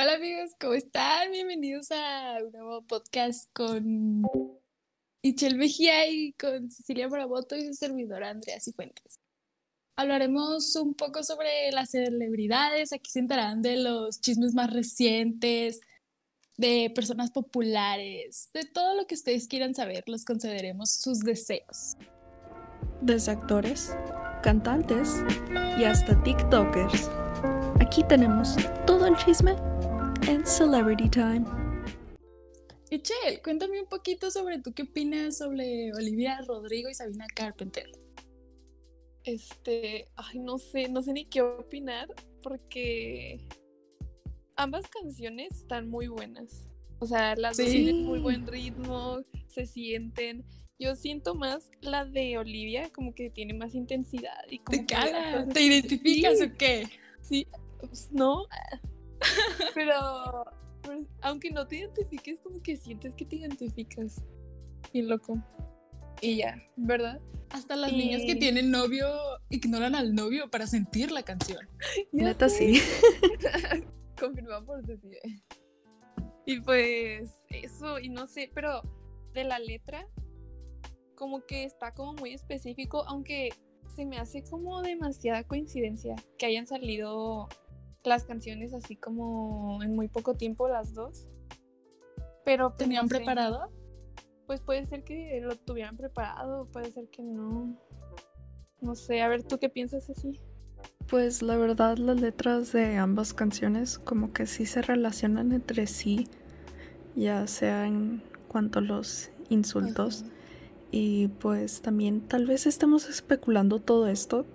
Hola amigos, ¿cómo están? Bienvenidos a un nuevo podcast con Ichel Mejía y con Cecilia Bravoto y su servidora Andrea Cifuentes. Hablaremos un poco sobre las celebridades, aquí se enterarán de los chismes más recientes, de personas populares, de todo lo que ustedes quieran saber, les concederemos sus deseos. Desde actores, cantantes y hasta TikTokers. Aquí tenemos todo el chisme en Celebrity Time. Michelle, cuéntame un poquito sobre tú qué opinas sobre Olivia Rodrigo y Sabina Carpenter. Este, ay, no sé, no sé ni qué opinar porque ambas canciones están muy buenas. O sea, las dos tienen muy buen ritmo, se sienten. Yo siento más la de Olivia, como que tiene más intensidad y como ¿Te cala? ¿Te identificas o qué? Sí, pues, no, pero, pues, aunque no te identifiques, como que sientes que te identificas. Y loco. Y ya, ¿verdad? Hasta las niñas que tienen novio ignoran al novio para sentir la canción. Neta sí. Confirmado por Cecilia. Y pues eso, y no sé, pero de la letra, como que está como muy específico, aunque se me hace como demasiada coincidencia que hayan salido las canciones así como en muy poco tiempo las dos. Pero pues, ¿Tenían preparado? Pues puede ser que lo tuvieran preparado, puede ser que no. No sé, a ver, ¿tú qué piensas así? Pues la verdad las letras de ambas canciones como que sí se relacionan entre sí, ya sea en cuanto a los insultos. Y pues también tal vez estemos especulando todo esto,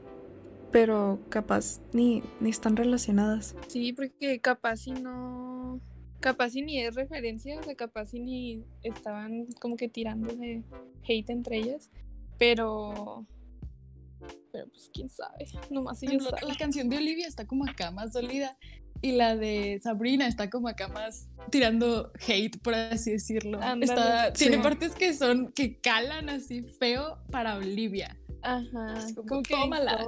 pero capaz ni, ni están relacionadas. Sí, porque capaz si no, capaz si ni es referencia, o sea, capaz si ni estaban como que tirando de hate entre ellas, pero... Pero pues quién sabe, nomás ellos la, la canción de Olivia está como acá más dolida y la de Sabrina está como acá más tirando hate, por así decirlo. Tiene partes que son, que calan así feo para Olivia. Ajá. Como, que tómala.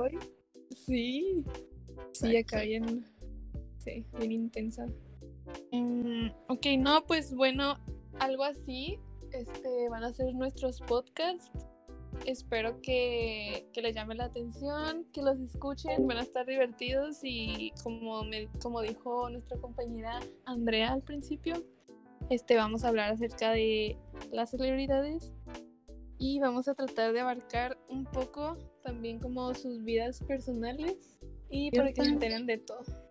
Sí. Sí, acá bien. Sí, bien intensa. Mm, ok, no, pues bueno, algo así. Este, van a ser nuestros podcasts. Espero que, que, les llame la atención, que los escuchen, van a estar divertidos y como, me, como dijo nuestra compañera Andrea al principio, este, vamos a hablar acerca de las celebridades y vamos a tratar de abarcar un poco también como sus vidas personales y para que se enteren de todo.